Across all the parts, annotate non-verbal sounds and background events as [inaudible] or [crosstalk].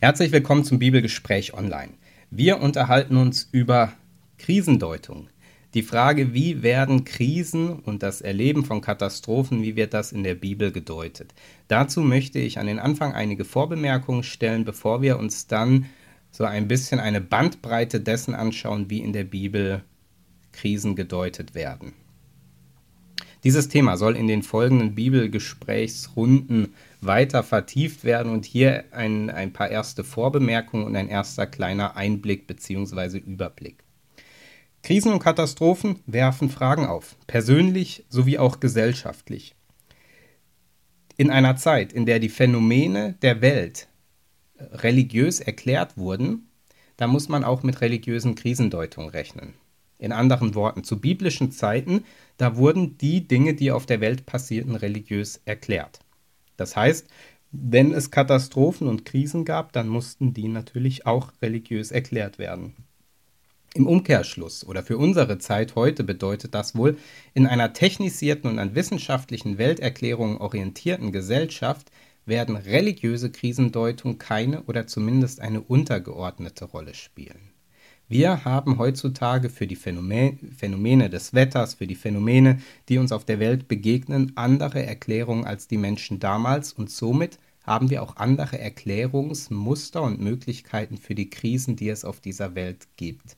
Herzlich willkommen zum Bibelgespräch online. Wir unterhalten uns über Krisendeutung. Die Frage, wie werden Krisen und das Erleben von Katastrophen, wie wird das in der Bibel gedeutet? Dazu möchte ich an den Anfang einige Vorbemerkungen stellen, bevor wir uns dann so ein bisschen eine Bandbreite dessen anschauen, wie in der Bibel Krisen gedeutet werden. Dieses Thema soll in den folgenden Bibelgesprächsrunden weiter vertieft werden und hier ein, ein paar erste Vorbemerkungen und ein erster kleiner Einblick bzw. Überblick. Krisen und Katastrophen werfen Fragen auf, persönlich sowie auch gesellschaftlich. In einer Zeit, in der die Phänomene der Welt religiös erklärt wurden, da muss man auch mit religiösen Krisendeutungen rechnen. In anderen Worten, zu biblischen Zeiten, da wurden die Dinge, die auf der Welt passierten, religiös erklärt. Das heißt, wenn es Katastrophen und Krisen gab, dann mussten die natürlich auch religiös erklärt werden. Im Umkehrschluss oder für unsere Zeit heute bedeutet das wohl, in einer technisierten und an wissenschaftlichen Welterklärungen orientierten Gesellschaft werden religiöse Krisendeutungen keine oder zumindest eine untergeordnete Rolle spielen. Wir haben heutzutage für die Phänomene des Wetters, für die Phänomene, die uns auf der Welt begegnen, andere Erklärungen als die Menschen damals und somit haben wir auch andere Erklärungsmuster und Möglichkeiten für die Krisen, die es auf dieser Welt gibt.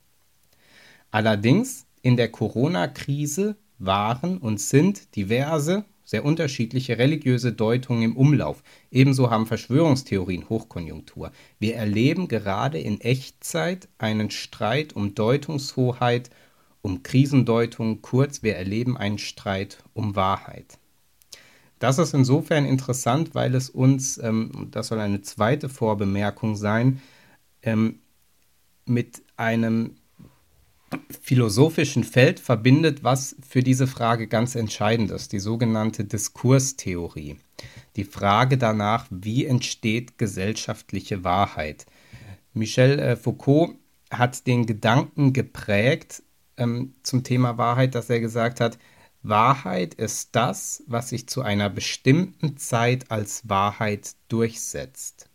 Allerdings in der Corona-Krise waren und sind diverse sehr unterschiedliche religiöse Deutungen im Umlauf. Ebenso haben Verschwörungstheorien Hochkonjunktur. Wir erleben gerade in Echtzeit einen Streit um Deutungshoheit, um Krisendeutung, kurz, wir erleben einen Streit um Wahrheit. Das ist insofern interessant, weil es uns, ähm, das soll eine zweite Vorbemerkung sein, ähm, mit einem philosophischen Feld verbindet, was für diese Frage ganz entscheidend ist, die sogenannte Diskurstheorie. Die Frage danach, wie entsteht gesellschaftliche Wahrheit. Michel äh, Foucault hat den Gedanken geprägt ähm, zum Thema Wahrheit, dass er gesagt hat, Wahrheit ist das, was sich zu einer bestimmten Zeit als Wahrheit durchsetzt.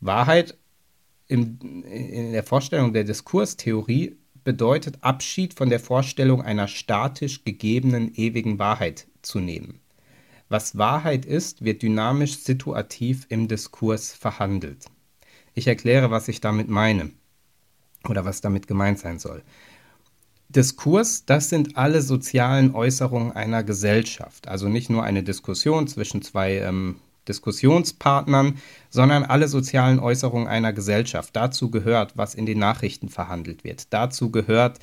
Wahrheit in, in der Vorstellung der Diskurstheorie bedeutet Abschied von der Vorstellung einer statisch gegebenen ewigen Wahrheit zu nehmen. Was Wahrheit ist, wird dynamisch situativ im Diskurs verhandelt. Ich erkläre, was ich damit meine oder was damit gemeint sein soll. Diskurs, das sind alle sozialen Äußerungen einer Gesellschaft, also nicht nur eine Diskussion zwischen zwei ähm, Diskussionspartnern, sondern alle sozialen Äußerungen einer Gesellschaft. Dazu gehört, was in den Nachrichten verhandelt wird. Dazu gehört,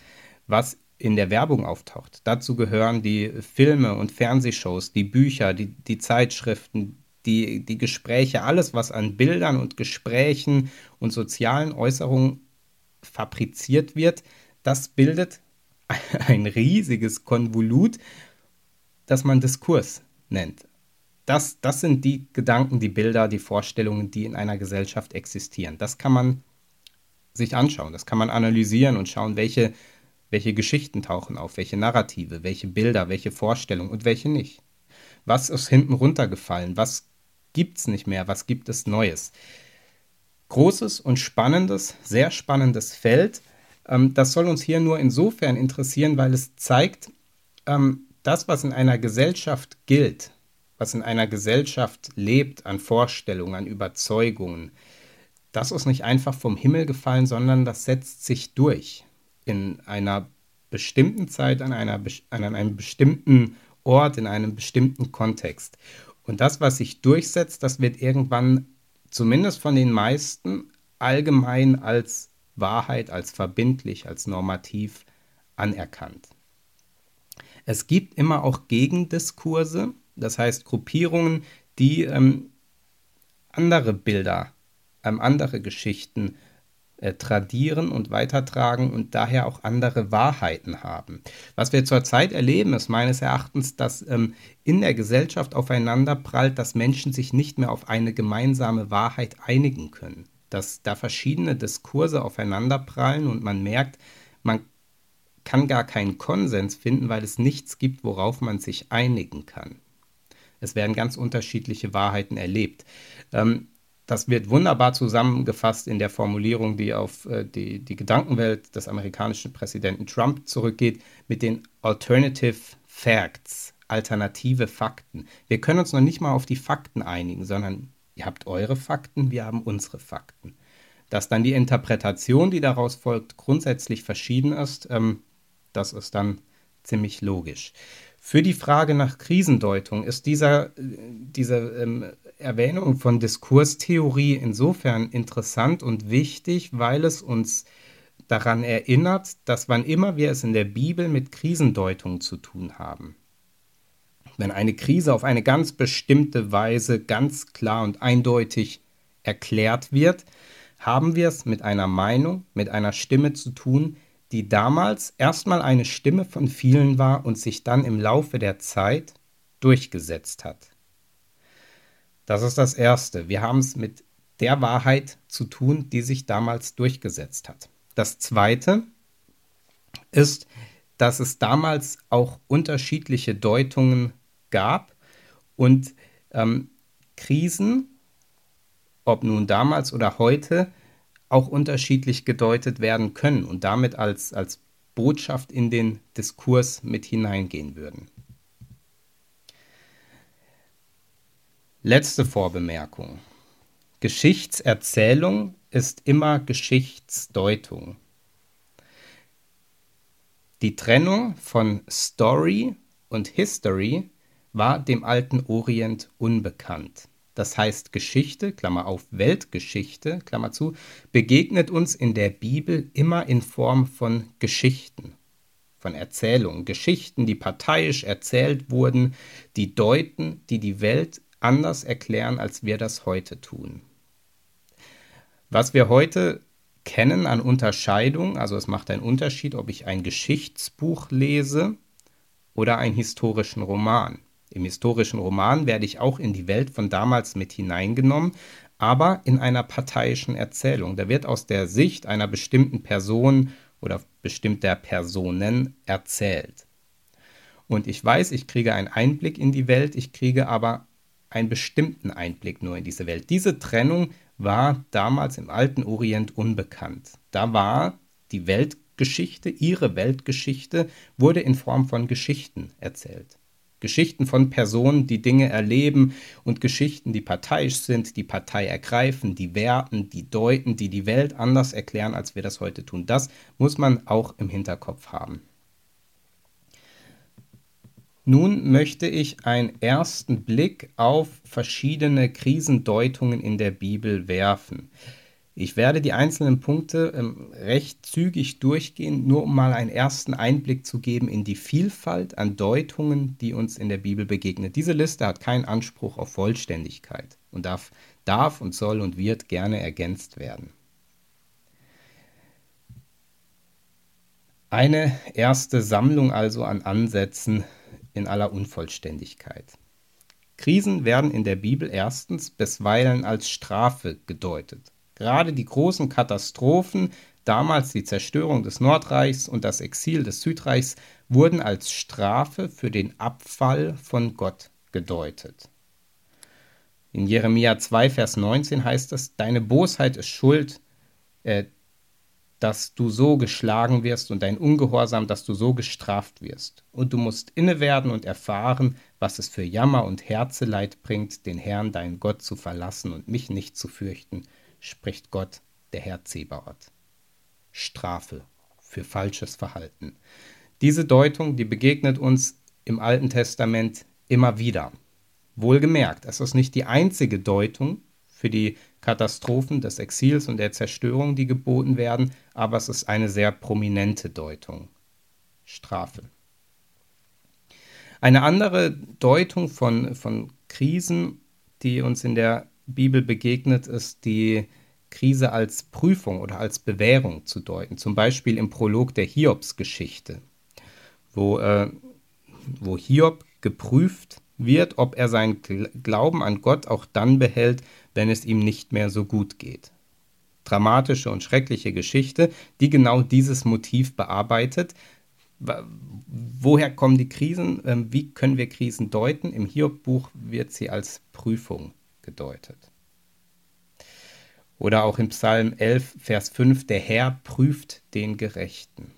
was in der Werbung auftaucht. Dazu gehören die Filme und Fernsehshows, die Bücher, die, die Zeitschriften, die, die Gespräche, alles, was an Bildern und Gesprächen und sozialen Äußerungen fabriziert wird, das bildet [laughs] ein riesiges Konvolut, das man Diskurs nennt das, das sind die Gedanken, die Bilder, die Vorstellungen, die in einer Gesellschaft existieren. Das kann man sich anschauen, das kann man analysieren und schauen, welche, welche Geschichten tauchen auf, welche Narrative, welche Bilder, welche Vorstellungen und welche nicht. Was ist hinten runtergefallen? Was gibt es nicht mehr? Was gibt es Neues? Großes und spannendes, sehr spannendes Feld. Ähm, das soll uns hier nur insofern interessieren, weil es zeigt, ähm, das, was in einer Gesellschaft gilt, was in einer Gesellschaft lebt an Vorstellungen, an Überzeugungen, das ist nicht einfach vom Himmel gefallen, sondern das setzt sich durch in einer bestimmten Zeit, an, einer, an einem bestimmten Ort, in einem bestimmten Kontext. Und das, was sich durchsetzt, das wird irgendwann zumindest von den meisten allgemein als Wahrheit, als verbindlich, als normativ anerkannt. Es gibt immer auch Gegendiskurse, das heißt Gruppierungen, die ähm, andere Bilder, ähm, andere Geschichten äh, tradieren und weitertragen und daher auch andere Wahrheiten haben. Was wir zurzeit erleben, ist meines Erachtens, dass ähm, in der Gesellschaft aufeinander prallt, dass Menschen sich nicht mehr auf eine gemeinsame Wahrheit einigen können. Dass da verschiedene Diskurse aufeinander prallen und man merkt, man kann gar keinen Konsens finden, weil es nichts gibt, worauf man sich einigen kann. Es werden ganz unterschiedliche Wahrheiten erlebt. Ähm, das wird wunderbar zusammengefasst in der Formulierung, die auf äh, die, die Gedankenwelt des amerikanischen Präsidenten Trump zurückgeht, mit den Alternative Facts, alternative Fakten. Wir können uns noch nicht mal auf die Fakten einigen, sondern ihr habt eure Fakten, wir haben unsere Fakten. Dass dann die Interpretation, die daraus folgt, grundsätzlich verschieden ist, ähm, das ist dann ziemlich logisch. Für die Frage nach Krisendeutung ist dieser, äh, diese ähm, Erwähnung von Diskurstheorie insofern interessant und wichtig, weil es uns daran erinnert, dass wann immer wir es in der Bibel mit Krisendeutung zu tun haben, wenn eine Krise auf eine ganz bestimmte Weise ganz klar und eindeutig erklärt wird, haben wir es mit einer Meinung, mit einer Stimme zu tun, die damals erstmal eine Stimme von vielen war und sich dann im Laufe der Zeit durchgesetzt hat. Das ist das Erste. Wir haben es mit der Wahrheit zu tun, die sich damals durchgesetzt hat. Das Zweite ist, dass es damals auch unterschiedliche Deutungen gab und ähm, Krisen, ob nun damals oder heute, auch unterschiedlich gedeutet werden können und damit als, als Botschaft in den Diskurs mit hineingehen würden. Letzte Vorbemerkung. Geschichtserzählung ist immer Geschichtsdeutung. Die Trennung von Story und History war dem alten Orient unbekannt das heißt Geschichte, Klammer auf Weltgeschichte, Klammer zu, begegnet uns in der Bibel immer in Form von Geschichten, von Erzählungen, Geschichten, die parteiisch erzählt wurden, die deuten, die die Welt anders erklären, als wir das heute tun. Was wir heute kennen an Unterscheidung, also es macht einen Unterschied, ob ich ein Geschichtsbuch lese oder einen historischen Roman. Im historischen Roman werde ich auch in die Welt von damals mit hineingenommen, aber in einer parteiischen Erzählung. Da wird aus der Sicht einer bestimmten Person oder bestimmter Personen erzählt. Und ich weiß, ich kriege einen Einblick in die Welt, ich kriege aber einen bestimmten Einblick nur in diese Welt. Diese Trennung war damals im alten Orient unbekannt. Da war die Weltgeschichte, ihre Weltgeschichte, wurde in Form von Geschichten erzählt. Geschichten von Personen, die Dinge erleben und Geschichten, die parteiisch sind, die Partei ergreifen, die werten, die deuten, die die Welt anders erklären, als wir das heute tun. Das muss man auch im Hinterkopf haben. Nun möchte ich einen ersten Blick auf verschiedene Krisendeutungen in der Bibel werfen. Ich werde die einzelnen Punkte ähm, recht zügig durchgehen, nur um mal einen ersten Einblick zu geben in die Vielfalt an Deutungen, die uns in der Bibel begegnet. Diese Liste hat keinen Anspruch auf Vollständigkeit und darf, darf und soll und wird gerne ergänzt werden. Eine erste Sammlung also an Ansätzen in aller Unvollständigkeit. Krisen werden in der Bibel erstens bisweilen als Strafe gedeutet. Gerade die großen Katastrophen, damals die Zerstörung des Nordreichs und das Exil des Südreichs, wurden als Strafe für den Abfall von Gott gedeutet. In Jeremia 2, Vers 19 heißt es, Deine Bosheit ist schuld, äh, dass du so geschlagen wirst und dein Ungehorsam, dass du so gestraft wirst. Und du musst inne werden und erfahren, was es für Jammer und Herzeleid bringt, den Herrn, deinen Gott, zu verlassen und mich nicht zu fürchten spricht Gott, der Herr Zebaoth. Strafe für falsches Verhalten. Diese Deutung, die begegnet uns im Alten Testament immer wieder. Wohlgemerkt, es ist nicht die einzige Deutung für die Katastrophen des Exils und der Zerstörung, die geboten werden, aber es ist eine sehr prominente Deutung. Strafe. Eine andere Deutung von, von Krisen, die uns in der Bibel begegnet, ist die Krise als Prüfung oder als Bewährung zu deuten. Zum Beispiel im Prolog der Hiobs-Geschichte, wo, äh, wo Hiob geprüft wird, ob er seinen Glauben an Gott auch dann behält, wenn es ihm nicht mehr so gut geht. Dramatische und schreckliche Geschichte, die genau dieses Motiv bearbeitet. Woher kommen die Krisen? Ähm, wie können wir Krisen deuten? Im Hiob-Buch wird sie als Prüfung gedeutet. Oder auch im Psalm 11, Vers 5, der Herr prüft den Gerechten.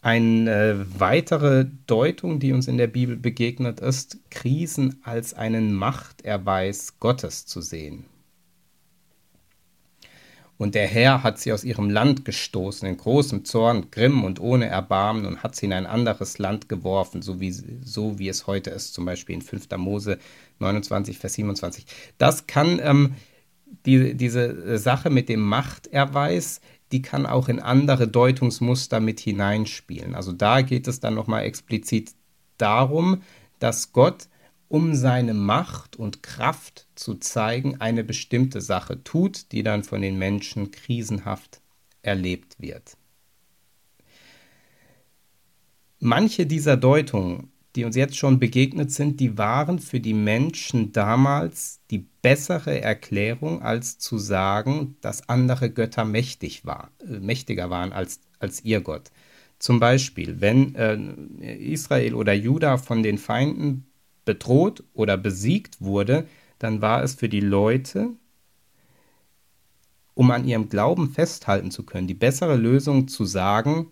Eine weitere Deutung, die uns in der Bibel begegnet, ist, Krisen als einen Machterweis Gottes zu sehen. Und der Herr hat sie aus ihrem Land gestoßen, in großem Zorn, Grimm und ohne Erbarmen, und hat sie in ein anderes Land geworfen, so wie, so wie es heute ist, zum Beispiel in 5. Mose 29, Vers 27. Das kann ähm, die, diese Sache mit dem Machterweis, die kann auch in andere Deutungsmuster mit hineinspielen. Also da geht es dann nochmal explizit darum, dass Gott um seine Macht und Kraft zu zeigen, eine bestimmte Sache tut, die dann von den Menschen krisenhaft erlebt wird. Manche dieser Deutungen, die uns jetzt schon begegnet sind, die waren für die Menschen damals die bessere Erklärung, als zu sagen, dass andere Götter mächtig war, äh, mächtiger waren als, als ihr Gott. Zum Beispiel, wenn äh, Israel oder Juda von den Feinden bedroht oder besiegt wurde, dann war es für die Leute, um an ihrem Glauben festhalten zu können, die bessere Lösung zu sagen,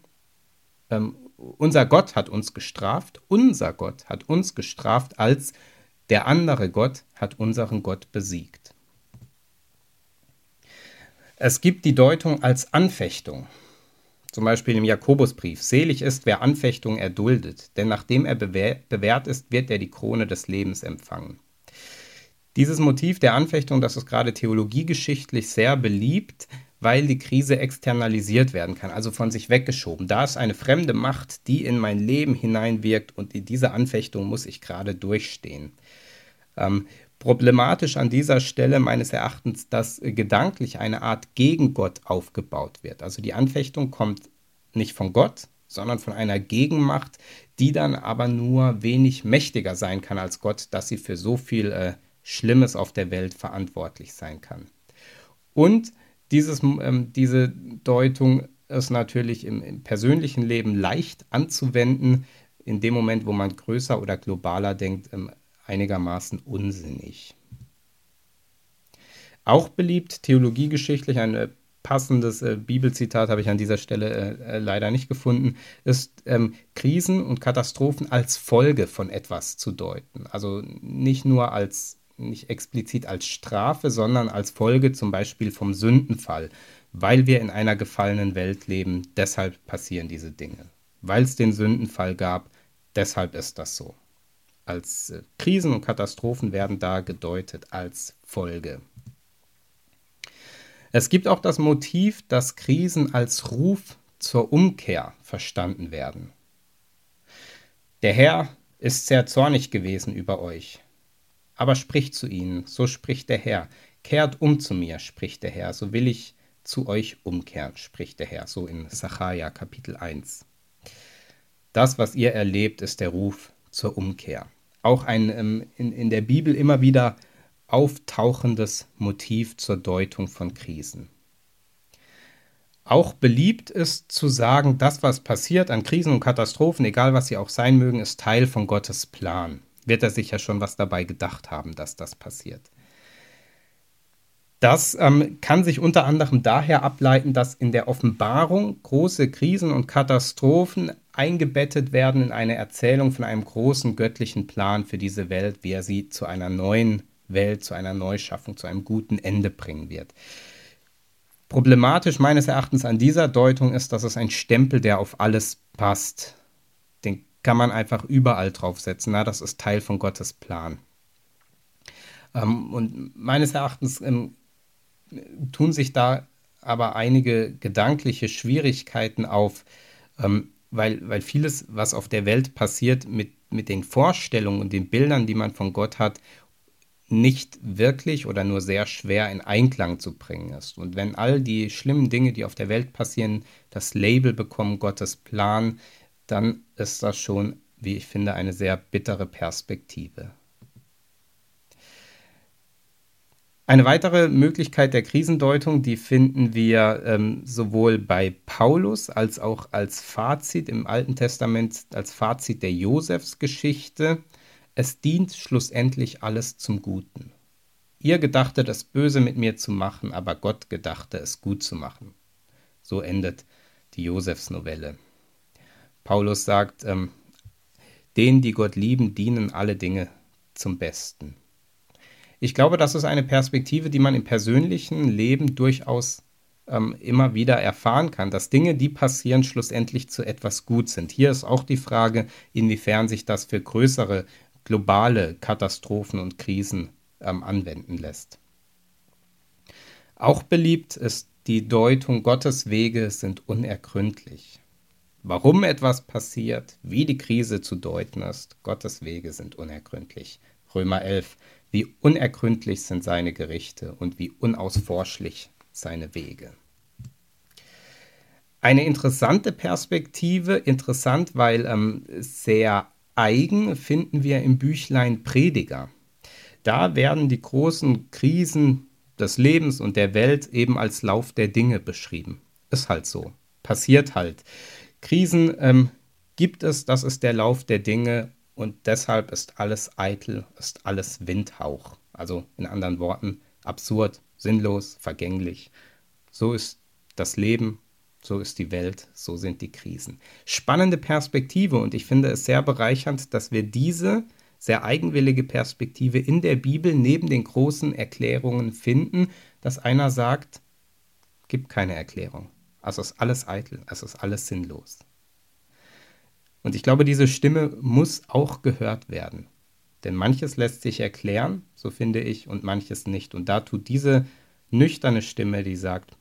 ähm, unser Gott hat uns gestraft, unser Gott hat uns gestraft, als der andere Gott hat unseren Gott besiegt. Es gibt die Deutung als Anfechtung. Zum Beispiel im Jakobusbrief. Selig ist, wer Anfechtung erduldet, denn nachdem er bewährt ist, wird er die Krone des Lebens empfangen. Dieses Motiv der Anfechtung, das ist gerade theologiegeschichtlich sehr beliebt, weil die Krise externalisiert werden kann, also von sich weggeschoben. Da ist eine fremde Macht, die in mein Leben hineinwirkt und diese Anfechtung muss ich gerade durchstehen. Ähm, Problematisch an dieser Stelle meines Erachtens, dass gedanklich eine Art Gegengott aufgebaut wird. Also die Anfechtung kommt nicht von Gott, sondern von einer Gegenmacht, die dann aber nur wenig mächtiger sein kann als Gott, dass sie für so viel äh, Schlimmes auf der Welt verantwortlich sein kann. Und dieses, ähm, diese Deutung ist natürlich im, im persönlichen Leben leicht anzuwenden, in dem Moment, wo man größer oder globaler denkt, ähm, einigermaßen unsinnig. Auch beliebt, theologiegeschichtlich, ein äh, passendes äh, Bibelzitat habe ich an dieser Stelle äh, äh, leider nicht gefunden, ist ähm, Krisen und Katastrophen als Folge von etwas zu deuten. Also nicht nur als, nicht explizit als Strafe, sondern als Folge zum Beispiel vom Sündenfall. Weil wir in einer gefallenen Welt leben, deshalb passieren diese Dinge. Weil es den Sündenfall gab, deshalb ist das so als äh, Krisen und Katastrophen werden da gedeutet als Folge. Es gibt auch das Motiv, dass Krisen als Ruf zur Umkehr verstanden werden. Der Herr ist sehr zornig gewesen über euch, aber spricht zu ihnen, so spricht der Herr. Kehrt um zu mir, spricht der Herr, so will ich zu euch umkehren, spricht der Herr, so in Sacharja Kapitel 1. Das, was ihr erlebt, ist der Ruf zur Umkehr auch ein ähm, in, in der Bibel immer wieder auftauchendes Motiv zur Deutung von Krisen. Auch beliebt ist zu sagen, das, was passiert an Krisen und Katastrophen, egal was sie auch sein mögen, ist Teil von Gottes Plan. Wird er sich ja schon was dabei gedacht haben, dass das passiert. Das ähm, kann sich unter anderem daher ableiten, dass in der Offenbarung große Krisen und Katastrophen eingebettet werden in eine Erzählung von einem großen göttlichen Plan für diese Welt, wie er sie zu einer neuen Welt, zu einer Neuschaffung, zu einem guten Ende bringen wird. Problematisch meines Erachtens an dieser Deutung ist, dass es ein Stempel, der auf alles passt. Den kann man einfach überall draufsetzen. Na, das ist Teil von Gottes Plan. Ähm, und meines Erachtens ähm, tun sich da aber einige gedankliche Schwierigkeiten auf. Ähm, weil, weil vieles, was auf der Welt passiert, mit, mit den Vorstellungen und den Bildern, die man von Gott hat, nicht wirklich oder nur sehr schwer in Einklang zu bringen ist. Und wenn all die schlimmen Dinge, die auf der Welt passieren, das Label bekommen, Gottes Plan, dann ist das schon, wie ich finde, eine sehr bittere Perspektive. Eine weitere Möglichkeit der Krisendeutung, die finden wir ähm, sowohl bei Paulus als auch als Fazit im Alten Testament, als Fazit der Josefsgeschichte. Es dient schlussendlich alles zum Guten. Ihr gedachtet es böse mit mir zu machen, aber Gott gedachte es gut zu machen. So endet die Josefsnovelle. Paulus sagt, ähm, denen, die Gott lieben, dienen alle Dinge zum Besten. Ich glaube, das ist eine Perspektive, die man im persönlichen Leben durchaus ähm, immer wieder erfahren kann, dass Dinge, die passieren, schlussendlich zu etwas gut sind. Hier ist auch die Frage, inwiefern sich das für größere globale Katastrophen und Krisen ähm, anwenden lässt. Auch beliebt ist die Deutung, Gottes Wege sind unergründlich. Warum etwas passiert, wie die Krise zu deuten ist, Gottes Wege sind unergründlich. Römer 11, wie unergründlich sind seine Gerichte und wie unausforschlich seine Wege. Eine interessante Perspektive, interessant, weil ähm, sehr eigen, finden wir im Büchlein Prediger. Da werden die großen Krisen des Lebens und der Welt eben als Lauf der Dinge beschrieben. Ist halt so. Passiert halt. Krisen ähm, gibt es, das ist der Lauf der Dinge und deshalb ist alles eitel, ist alles Windhauch. Also in anderen Worten, absurd, sinnlos, vergänglich. So ist das Leben, so ist die Welt, so sind die Krisen. Spannende Perspektive und ich finde es sehr bereichernd, dass wir diese sehr eigenwillige Perspektive in der Bibel neben den großen Erklärungen finden, dass einer sagt, gibt keine Erklärung. Also ist alles eitel, es ist alles sinnlos. Und ich glaube, diese Stimme muss auch gehört werden. Denn manches lässt sich erklären, so finde ich, und manches nicht. Und da tut diese nüchterne Stimme, die sagt,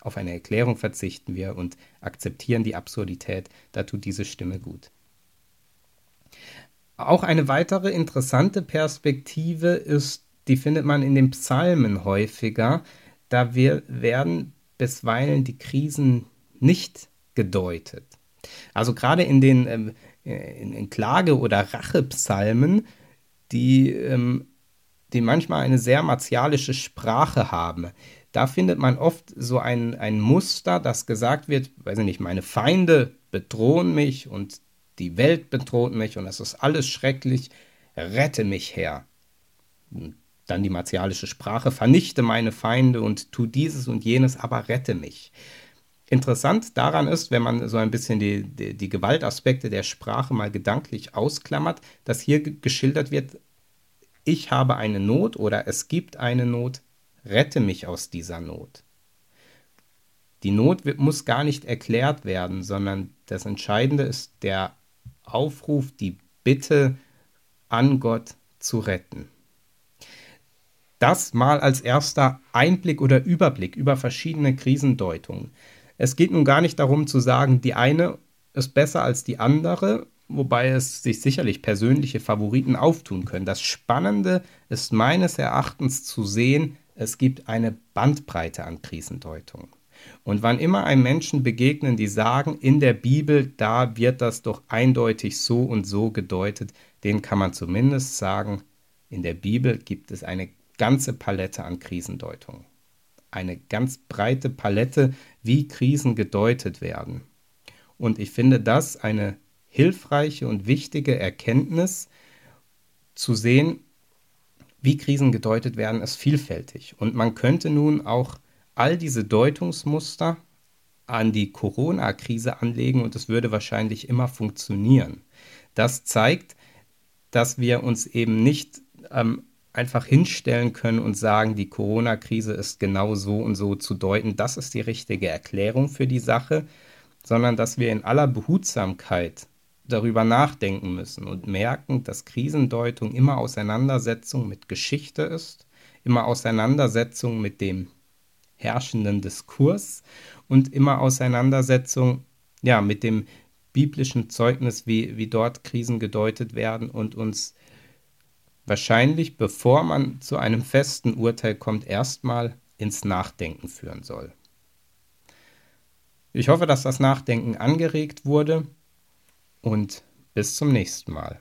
auf eine Erklärung verzichten wir und akzeptieren die Absurdität, da tut diese Stimme gut. Auch eine weitere interessante Perspektive ist, die findet man in den Psalmen häufiger. Da wir, werden bisweilen die Krisen nicht gedeutet. Also gerade in den ähm, in, in Klage- oder Rachepsalmen, die, ähm, die manchmal eine sehr martialische Sprache haben, da findet man oft so ein, ein Muster, das gesagt wird, weiß ich nicht, meine Feinde bedrohen mich und die Welt bedroht mich und es ist alles schrecklich, rette mich her. dann die martialische Sprache, vernichte meine Feinde und tu dieses und jenes, aber rette mich. Interessant daran ist, wenn man so ein bisschen die, die, die Gewaltaspekte der Sprache mal gedanklich ausklammert, dass hier geschildert wird, ich habe eine Not oder es gibt eine Not, rette mich aus dieser Not. Die Not wird, muss gar nicht erklärt werden, sondern das Entscheidende ist der Aufruf, die Bitte an Gott zu retten. Das mal als erster Einblick oder Überblick über verschiedene Krisendeutungen. Es geht nun gar nicht darum zu sagen, die eine ist besser als die andere, wobei es sich sicherlich persönliche Favoriten auftun können. Das Spannende ist meines Erachtens zu sehen, es gibt eine Bandbreite an Krisendeutungen. Und wann immer einem Menschen begegnen, die sagen, in der Bibel, da wird das doch eindeutig so und so gedeutet, den kann man zumindest sagen, in der Bibel gibt es eine ganze Palette an Krisendeutungen. Eine ganz breite Palette, wie Krisen gedeutet werden. Und ich finde das eine hilfreiche und wichtige Erkenntnis, zu sehen, wie Krisen gedeutet werden, ist vielfältig. Und man könnte nun auch all diese Deutungsmuster an die Corona-Krise anlegen und es würde wahrscheinlich immer funktionieren. Das zeigt, dass wir uns eben nicht ähm, einfach hinstellen können und sagen, die Corona-Krise ist genau so und so zu deuten. Das ist die richtige Erklärung für die Sache, sondern dass wir in aller Behutsamkeit darüber nachdenken müssen und merken, dass Krisendeutung immer Auseinandersetzung mit Geschichte ist, immer Auseinandersetzung mit dem herrschenden Diskurs und immer Auseinandersetzung ja, mit dem biblischen Zeugnis, wie, wie dort Krisen gedeutet werden und uns wahrscheinlich, bevor man zu einem festen Urteil kommt, erstmal ins Nachdenken führen soll. Ich hoffe, dass das Nachdenken angeregt wurde und bis zum nächsten Mal.